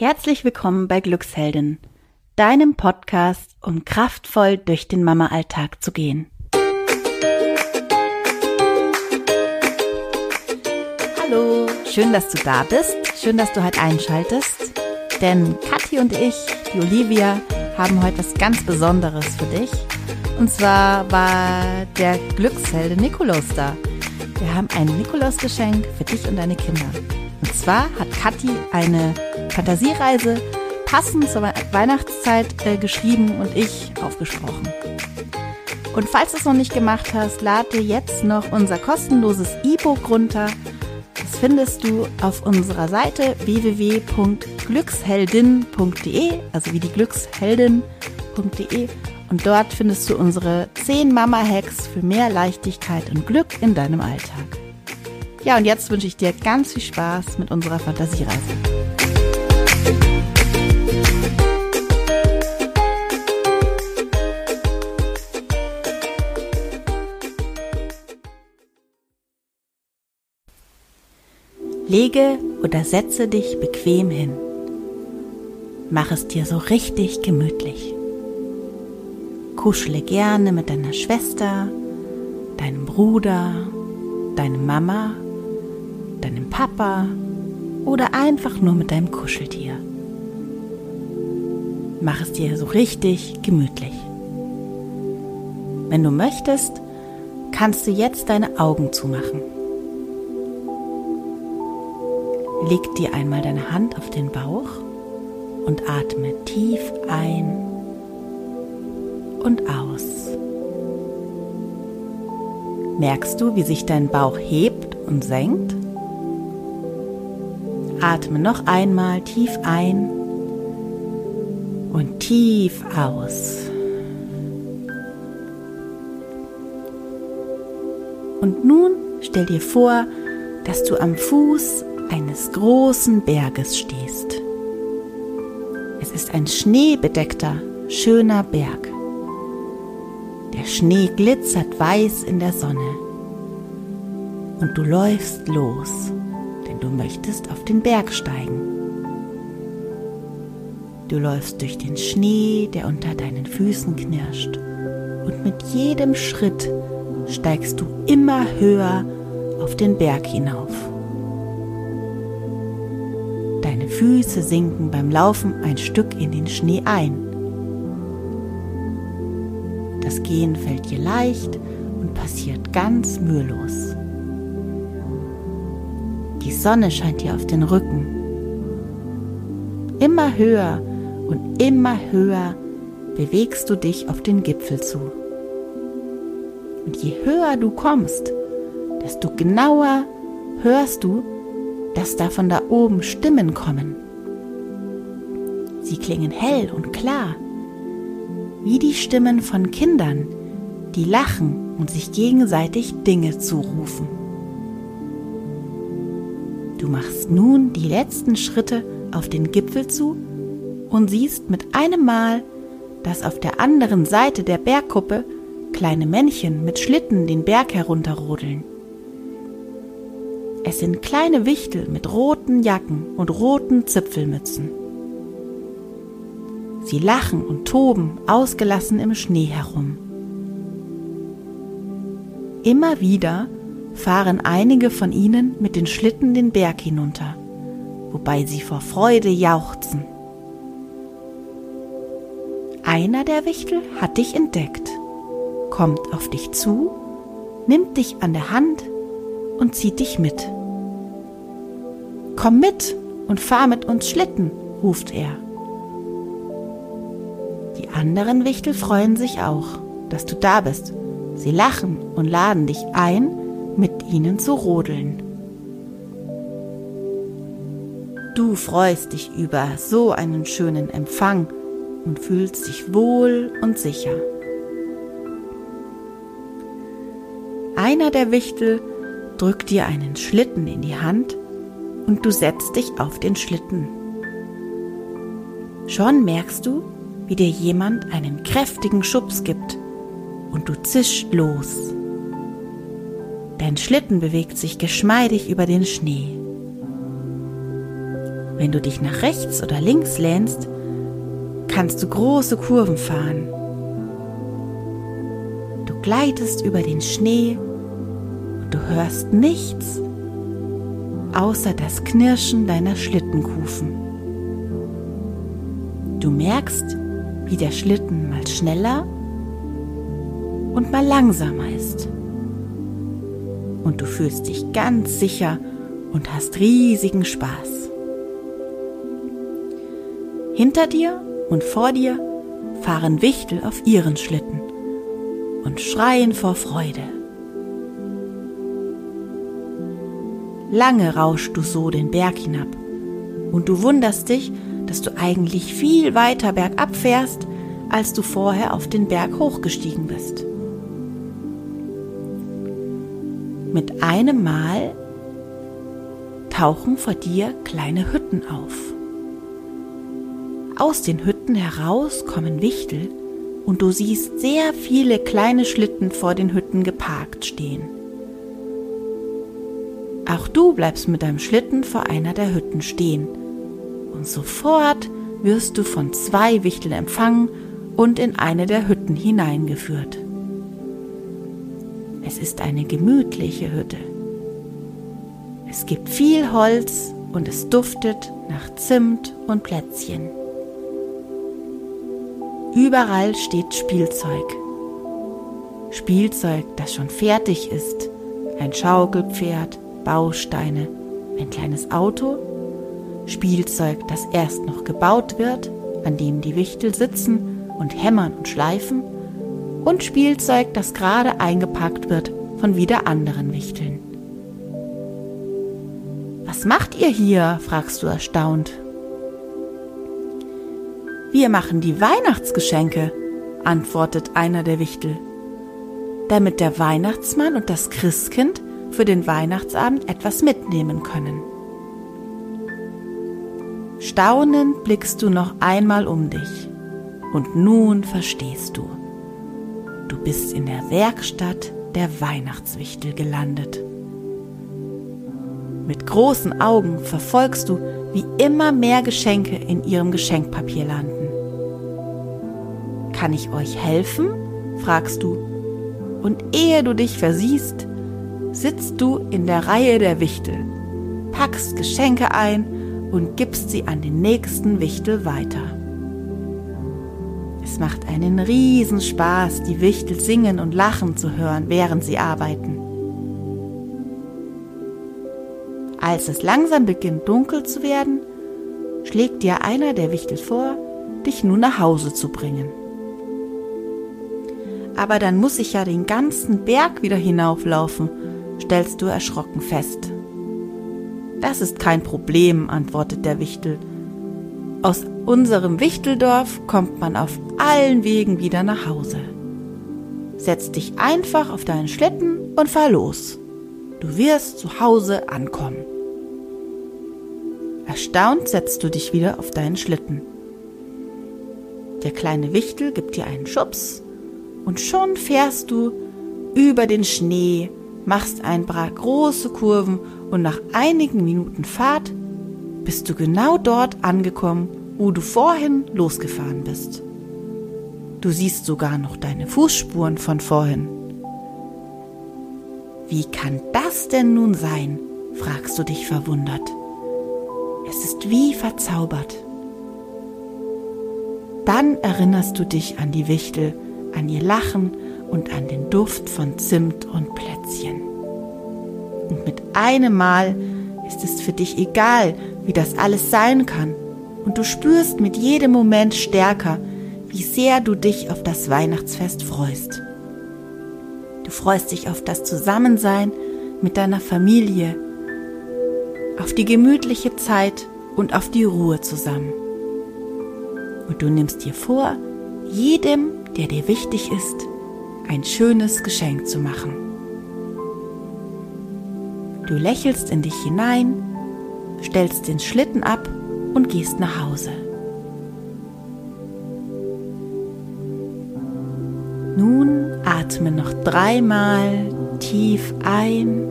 Herzlich willkommen bei Glücksheldin, deinem Podcast, um kraftvoll durch den Mama-Alltag zu gehen. Hallo, schön, dass du da bist. Schön, dass du heute einschaltest. Denn Kathi und ich, die Olivia, haben heute was ganz Besonderes für dich. Und zwar war der Glückshelde Nikolaus da. Wir haben ein Nikolausgeschenk für dich und deine Kinder. Und zwar hat Kathi eine Fantasiereise passend zur Weihnachtszeit äh, geschrieben und ich aufgesprochen. Und falls du es noch nicht gemacht hast, lade dir jetzt noch unser kostenloses E-Book runter. Das findest du auf unserer Seite www.glücksheldin.de, also wie die Glücksheldin.de. Und dort findest du unsere 10 Mama-Hacks für mehr Leichtigkeit und Glück in deinem Alltag. Ja, und jetzt wünsche ich dir ganz viel Spaß mit unserer Fantasiereise. Lege oder setze dich bequem hin. Mach es dir so richtig gemütlich. Kuschle gerne mit deiner Schwester, deinem Bruder, deine Mama deinem Papa oder einfach nur mit deinem Kuscheltier. Mach es dir so richtig gemütlich. Wenn du möchtest, kannst du jetzt deine Augen zumachen. Leg dir einmal deine Hand auf den Bauch und atme tief ein und aus. Merkst du, wie sich dein Bauch hebt und senkt? Atme noch einmal tief ein und tief aus. Und nun stell dir vor, dass du am Fuß eines großen Berges stehst. Es ist ein schneebedeckter, schöner Berg. Der Schnee glitzert weiß in der Sonne. Und du läufst los du möchtest auf den Berg steigen. Du läufst durch den Schnee, der unter deinen Füßen knirscht, und mit jedem Schritt steigst du immer höher auf den Berg hinauf. Füße sinken beim Laufen ein Stück in den Schnee ein. Das Gehen fällt dir leicht und passiert ganz mühelos. Die Sonne scheint dir auf den Rücken. Immer höher und immer höher bewegst du dich auf den Gipfel zu. Und je höher du kommst, desto genauer hörst du, dass da von da oben Stimmen kommen. Sie klingen hell und klar, wie die Stimmen von Kindern, die lachen und sich gegenseitig Dinge zurufen. Du machst nun die letzten Schritte auf den Gipfel zu und siehst mit einem Mal, dass auf der anderen Seite der Bergkuppe kleine Männchen mit Schlitten den Berg herunterrodeln. Es sind kleine Wichtel mit roten Jacken und roten Zipfelmützen. Sie lachen und toben ausgelassen im Schnee herum. Immer wieder fahren einige von ihnen mit den Schlitten den Berg hinunter, wobei sie vor Freude jauchzen. Einer der Wichtel hat dich entdeckt, kommt auf dich zu, nimmt dich an der Hand und zieht dich mit. Komm mit und fahr mit uns Schlitten, ruft er. Die anderen Wichtel freuen sich auch, dass du da bist. Sie lachen und laden dich ein, mit ihnen zu rodeln. Du freust dich über so einen schönen Empfang und fühlst dich wohl und sicher. Einer der Wichtel drückt dir einen Schlitten in die Hand und du setzt dich auf den Schlitten. Schon merkst du, wie dir jemand einen kräftigen Schubs gibt und du zischst los. Dein Schlitten bewegt sich geschmeidig über den Schnee. Wenn du dich nach rechts oder links lehnst, kannst du große Kurven fahren. Du gleitest über den Schnee du hörst nichts außer das Knirschen deiner Schlittenkufen. Du merkst, wie der Schlitten mal schneller und mal langsamer ist. Und du fühlst dich ganz sicher und hast riesigen Spaß. Hinter dir und vor dir fahren Wichtel auf ihren Schlitten und schreien vor Freude. Lange rauschst du so den Berg hinab und du wunderst dich, dass du eigentlich viel weiter bergab fährst, als du vorher auf den Berg hochgestiegen bist. Mit einem Mal tauchen vor dir kleine Hütten auf. Aus den Hütten heraus kommen Wichtel und du siehst sehr viele kleine Schlitten vor den Hütten geparkt stehen. Auch du bleibst mit deinem Schlitten vor einer der Hütten stehen und sofort wirst du von zwei Wichteln empfangen und in eine der Hütten hineingeführt. Es ist eine gemütliche Hütte. Es gibt viel Holz und es duftet nach Zimt und Plätzchen. Überall steht Spielzeug. Spielzeug, das schon fertig ist. Ein Schaukelpferd, Bausteine, ein kleines Auto, Spielzeug, das erst noch gebaut wird, an dem die Wichtel sitzen und hämmern und schleifen, und Spielzeug, das gerade eingepackt wird von wieder anderen Wichteln. Was macht ihr hier? fragst du erstaunt. Wir machen die Weihnachtsgeschenke, antwortet einer der Wichtel, damit der Weihnachtsmann und das Christkind für den Weihnachtsabend etwas mitnehmen können. Staunend blickst du noch einmal um dich und nun verstehst du. Du bist in der Werkstatt der Weihnachtswichtel gelandet. Mit großen Augen verfolgst du, wie immer mehr Geschenke in ihrem Geschenkpapier landen. Kann ich euch helfen? fragst du. Und ehe du dich versiehst, sitzt du in der Reihe der Wichtel, packst Geschenke ein und gibst sie an den nächsten Wichtel weiter. Es macht einen Riesenspaß, die Wichtel singen und lachen zu hören, während sie arbeiten. Als es langsam beginnt dunkel zu werden, schlägt dir einer der Wichtel vor, dich nun nach Hause zu bringen. Aber dann muss ich ja den ganzen Berg wieder hinauflaufen stellst du erschrocken fest. Das ist kein Problem, antwortet der Wichtel. Aus unserem Wichteldorf kommt man auf allen Wegen wieder nach Hause. Setz dich einfach auf deinen Schlitten und fahr los. Du wirst zu Hause ankommen. Erstaunt setzt du dich wieder auf deinen Schlitten. Der kleine Wichtel gibt dir einen Schubs und schon fährst du über den Schnee machst ein paar große Kurven und nach einigen Minuten Fahrt bist du genau dort angekommen, wo du vorhin losgefahren bist. Du siehst sogar noch deine Fußspuren von vorhin. Wie kann das denn nun sein? fragst du dich verwundert. Es ist wie verzaubert. Dann erinnerst du dich an die Wichtel, an ihr Lachen und an den Duft von Zimt und Plätzchen. Und mit einem Mal ist es für dich egal, wie das alles sein kann, und du spürst mit jedem Moment stärker, wie sehr du dich auf das Weihnachtsfest freust. Du freust dich auf das Zusammensein mit deiner Familie, auf die gemütliche Zeit und auf die Ruhe zusammen. Und du nimmst dir vor, jedem, der dir wichtig ist, ein schönes Geschenk zu machen. Du lächelst in dich hinein, stellst den Schlitten ab und gehst nach Hause. Nun atme noch dreimal tief ein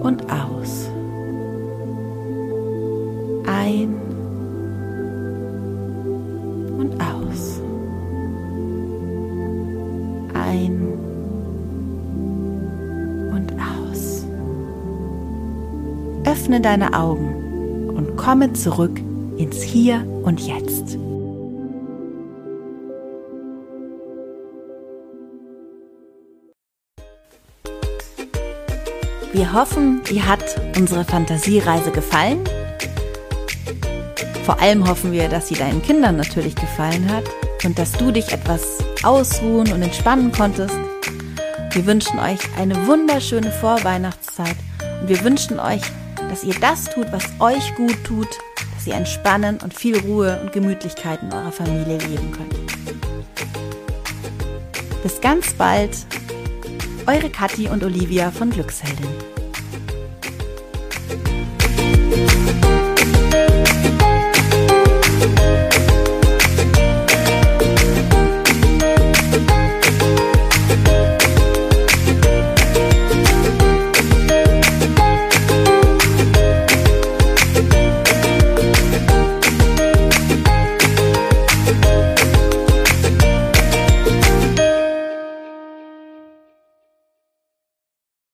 und aus. Ein Öffne deine Augen und komme zurück ins Hier und Jetzt. Wir hoffen, dir hat unsere Fantasiereise gefallen. Vor allem hoffen wir, dass sie deinen Kindern natürlich gefallen hat und dass du dich etwas ausruhen und entspannen konntest. Wir wünschen euch eine wunderschöne Vorweihnachtszeit und wir wünschen euch, dass ihr das tut, was euch gut tut, dass ihr entspannen und viel Ruhe und Gemütlichkeit in eurer Familie leben könnt. Bis ganz bald, eure Kathi und Olivia von Glücksheldin.